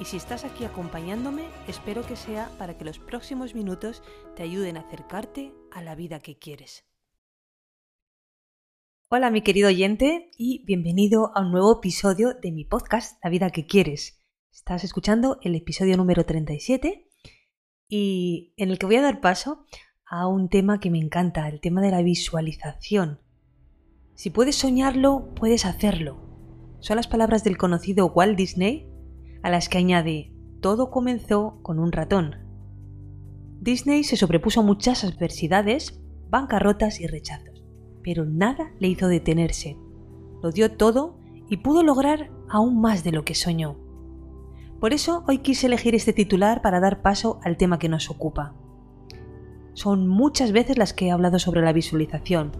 y si estás aquí acompañándome, espero que sea para que los próximos minutos te ayuden a acercarte a la vida que quieres. Hola mi querido oyente y bienvenido a un nuevo episodio de mi podcast La vida que quieres. Estás escuchando el episodio número 37 y en el que voy a dar paso a un tema que me encanta, el tema de la visualización. Si puedes soñarlo, puedes hacerlo. Son las palabras del conocido Walt Disney a las que añade, todo comenzó con un ratón. Disney se sobrepuso a muchas adversidades, bancarrotas y rechazos, pero nada le hizo detenerse. Lo dio todo y pudo lograr aún más de lo que soñó. Por eso hoy quise elegir este titular para dar paso al tema que nos ocupa. Son muchas veces las que he hablado sobre la visualización.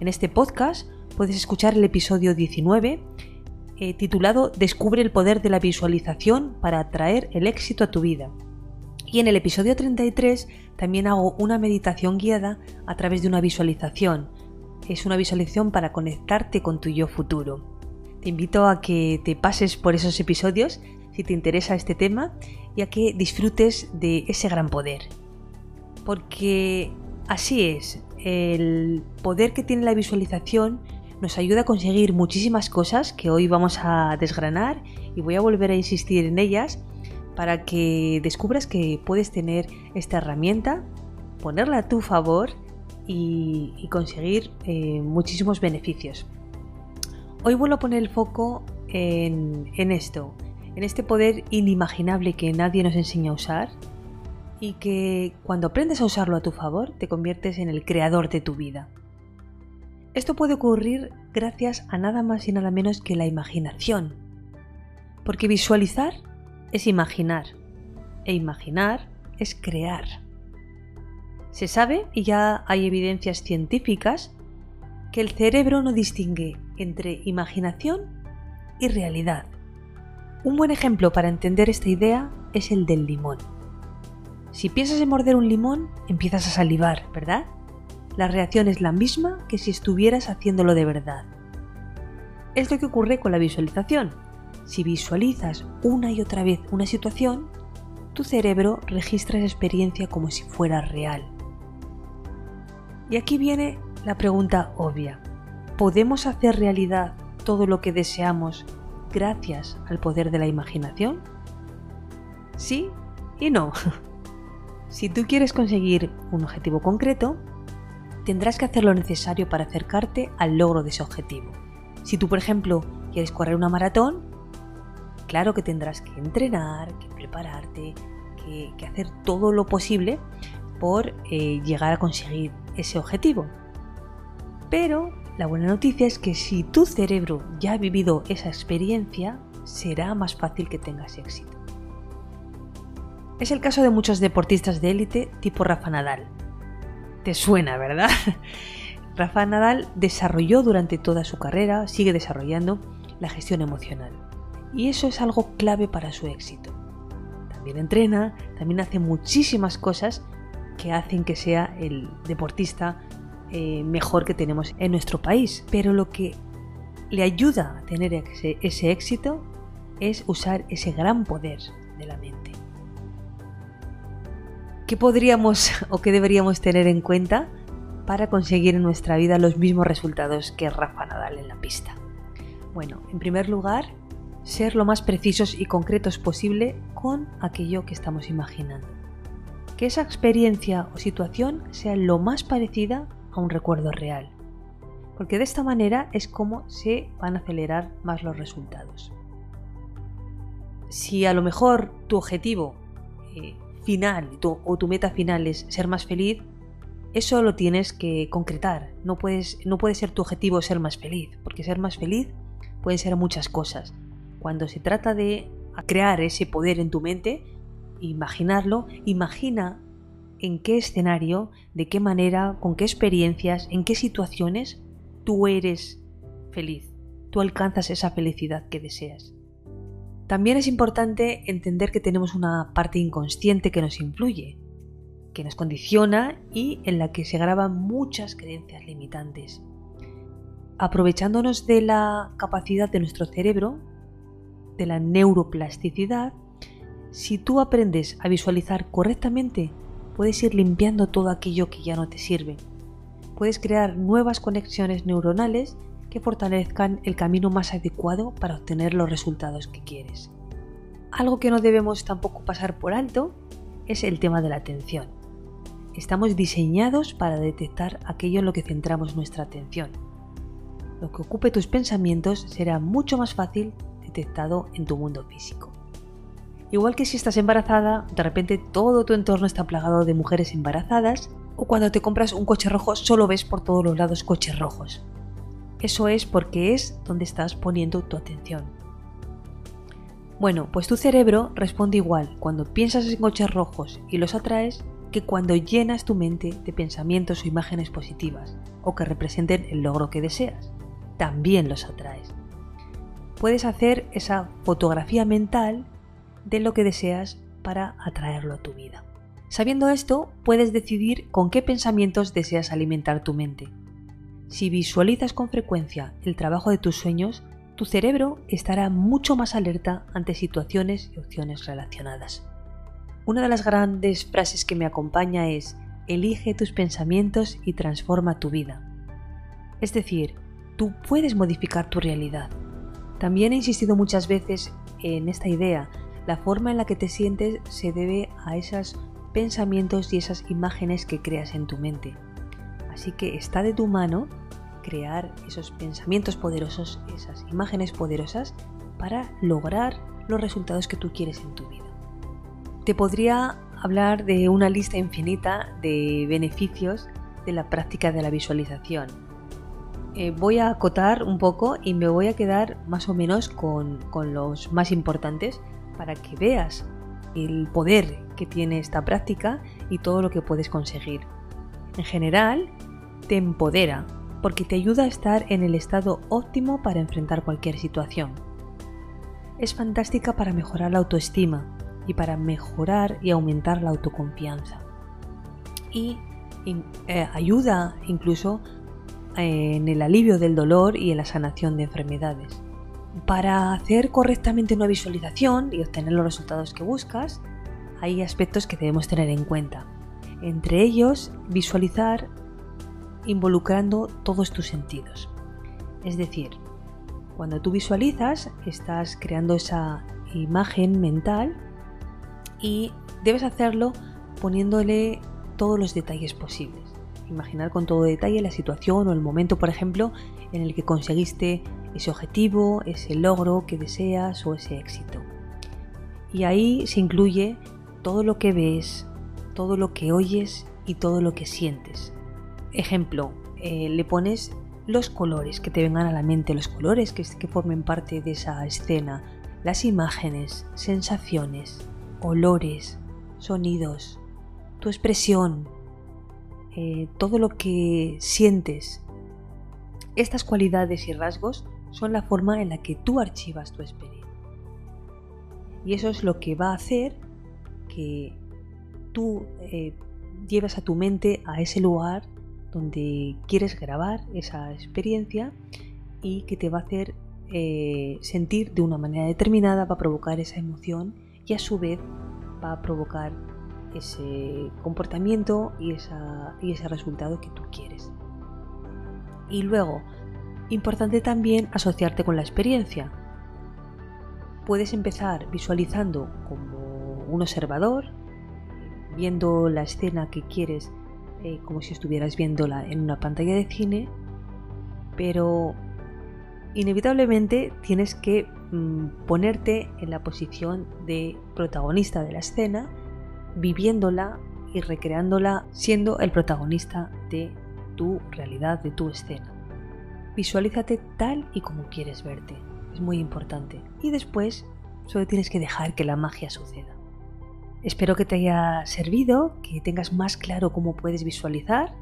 En este podcast puedes escuchar el episodio 19 eh, titulado Descubre el poder de la visualización para atraer el éxito a tu vida. Y en el episodio 33 también hago una meditación guiada a través de una visualización. Es una visualización para conectarte con tu yo futuro. Te invito a que te pases por esos episodios si te interesa este tema y a que disfrutes de ese gran poder. Porque así es, el poder que tiene la visualización nos ayuda a conseguir muchísimas cosas que hoy vamos a desgranar y voy a volver a insistir en ellas para que descubras que puedes tener esta herramienta, ponerla a tu favor y, conseguir eh, muchísimos beneficios. Hoy vuelvo a poner el foco en, en esto, en este poder inimaginable que nadie nos enseña a usar y que cuando aprendes a usarlo a tu favor te conviertes en el creador de tu vida. Esto puede ocurrir gracias a nada más y nada menos que la imaginación. Porque visualizar es imaginar e imaginar es crear. Se sabe, y ya hay evidencias científicas, que el cerebro no distingue entre imaginación y realidad. Un buen ejemplo para entender esta idea es el del limón. Si piensas en morder un limón, empiezas a salivar, ¿verdad? La reacción es la misma que si estuvieras haciéndolo de verdad. Es lo que ocurre con la visualización. Si visualizas una y otra vez una situación, tu cerebro registra esa experiencia como si fuera real. Y aquí viene la pregunta obvia. ¿Podemos hacer realidad todo lo que deseamos gracias al poder de la imaginación? Sí y no. si tú quieres conseguir un objetivo concreto, tendrás que hacer lo necesario para acercarte al logro de ese objetivo. Si tú, por ejemplo, quieres correr una maratón, claro que tendrás que entrenar, que prepararte, que, hacer todo lo posible por eh, llegar a conseguir ese objetivo. Pero la buena noticia es que si tu cerebro ya ha vivido esa experiencia, será más fácil que tengas éxito. Es el caso de muchos deportistas de élite tipo Rafa Nadal, te suena, ¿verdad? Rafa Nadal desarrolló durante toda su carrera, sigue desarrollando la gestión emocional. Y eso es algo clave para su éxito. También entrena, también hace muchísimas cosas que hacen que sea el deportista eh, mejor que tenemos en nuestro país. Pero lo que le ayuda a tener ese, ese éxito es usar ese gran poder de la mente. ¿Qué podríamos o qué deberíamos tener en cuenta para conseguir en nuestra vida los mismos resultados que Rafa Nadal en la pista? Bueno, en primer lugar, ser lo más precisos y concretos posible con aquello que estamos imaginando. Que esa experiencia o situación sea lo más parecida a un recuerdo real. Porque de esta manera es como se van a acelerar más los resultados. Si a lo mejor tu objetivo eh, final o tu meta final es ser más feliz, eso lo tienes que concretar. No, puedes, no puede ser tu objetivo ser más feliz, porque ser más feliz puede ser muchas cosas. Cuando se trata de crear ese poder en tu mente, imaginarlo, imagina en qué escenario, de qué manera, con qué experiencias, en qué situaciones tú eres feliz, tú alcanzas esa felicidad que deseas. También es importante entender que tenemos una parte inconsciente que nos influye, que nos condiciona y en la que se graban muchas creencias limitantes. Aprovechándonos de la capacidad de nuestro cerebro, de la neuroplasticidad, si tú aprendes a visualizar correctamente, puedes ir limpiando todo aquello que ya no te sirve. Puedes crear nuevas conexiones neuronales que fortalezcan el camino más adecuado para obtener los resultados que quieres. Algo que no debemos tampoco pasar por alto es el tema de la atención. Estamos diseñados para detectar aquello en lo que centramos nuestra atención. Lo que ocupe tus pensamientos será mucho más fácil detectado en tu mundo físico. Igual que si estás embarazada, de repente todo tu entorno está plagado de mujeres embarazadas, o cuando te compras un coche rojo solo ves por todos los lados coches rojos. Eso es porque es donde estás poniendo tu atención. Bueno, pues tu cerebro responde igual cuando piensas en coches rojos y los atraes que cuando llenas tu mente de pensamientos o imágenes positivas o que representen el logro que deseas. También los atraes. Puedes hacer esa fotografía mental de lo que deseas para atraerlo a tu vida. Sabiendo esto, puedes decidir con qué pensamientos deseas alimentar tu mente si visualizas con frecuencia el trabajo de tus sueños, tu cerebro estará mucho más alerta ante situaciones y opciones relacionadas. Una de las grandes frases que me acompaña es elige tus pensamientos y transforma tu vida. Es decir, tú puedes modificar tu realidad. También he insistido muchas veces en esta idea. La forma en la que te sientes se debe a esos pensamientos y esas imágenes que creas en tu mente. Así que está de tu mano crear esos pensamientos poderosos, esas imágenes poderosas para lograr los resultados que tú quieres en tu vida. Te podría hablar de una lista infinita de beneficios de la práctica de la visualización. Eh, voy a acotar un poco y me voy a quedar más o menos con, con los más importantes para que veas el poder que tiene esta práctica y todo lo que puedes conseguir. En general, te empodera porque te ayuda a estar en el estado óptimo para enfrentar cualquier situación. Es fantástica para mejorar la autoestima y para mejorar y aumentar la autoconfianza. Y eh, ayuda incluso eh, en el alivio del dolor y en la sanación de enfermedades. Para hacer correctamente una visualización y obtener los resultados que buscas, hay aspectos que debemos tener en cuenta. Entre ellos, visualizar involucrando todos tus sentidos. Es decir, cuando tú visualizas, estás creando esa imagen mental y debes hacerlo poniéndole todos los detalles posibles. Imaginar con todo detalle la situación o el momento, por ejemplo, en el que conseguiste ese objetivo, ese logro que deseas o ese éxito. Y ahí se incluye todo lo que ves, todo lo que oyes y todo lo que sientes. Ejemplo, eh, le pones los colores que te vengan a la mente, los colores que, formen parte de esa escena, las imágenes, sensaciones, olores, sonidos, tu expresión, eh, todo lo que sientes. Estas cualidades y rasgos son la forma en la que tú archivas tu experiencia. Y eso es lo que va a hacer que tú eh, lleves a tu mente a ese lugar donde quieres grabar esa experiencia y que te va a hacer eh, sentir de una manera determinada, va a provocar esa emoción y a su vez va a provocar ese comportamiento y, y ese resultado que tú quieres. Y luego, importante también asociarte con la experiencia. Puedes empezar visualizando como un observador, viendo la escena que quieres eh, como si estuvieras viéndola en una pantalla de cine, pero inevitablemente tienes que mm, ponerte en la posición de protagonista de la escena, viviéndola y recreándola siendo el protagonista de tu realidad, de tu escena. Visualízate tal y como quieres verte, es muy importante. Y después solo tienes que dejar que la magia suceda. Espero que te haya servido, que tengas más claro cómo puedes visualizar.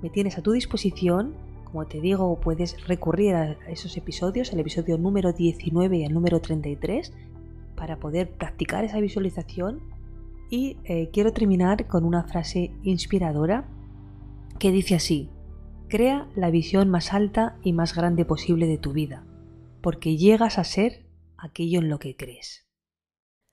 Me tienes a tu disposición. Como te digo, puedes recurrir a esos episodios, el episodio número 19 y el número 33, para poder practicar esa visualización. Y eh, quiero terminar con una frase inspiradora que dice así, crea la visión más alta y más grande posible de tu vida, porque llegas a ser aquello en lo que crees.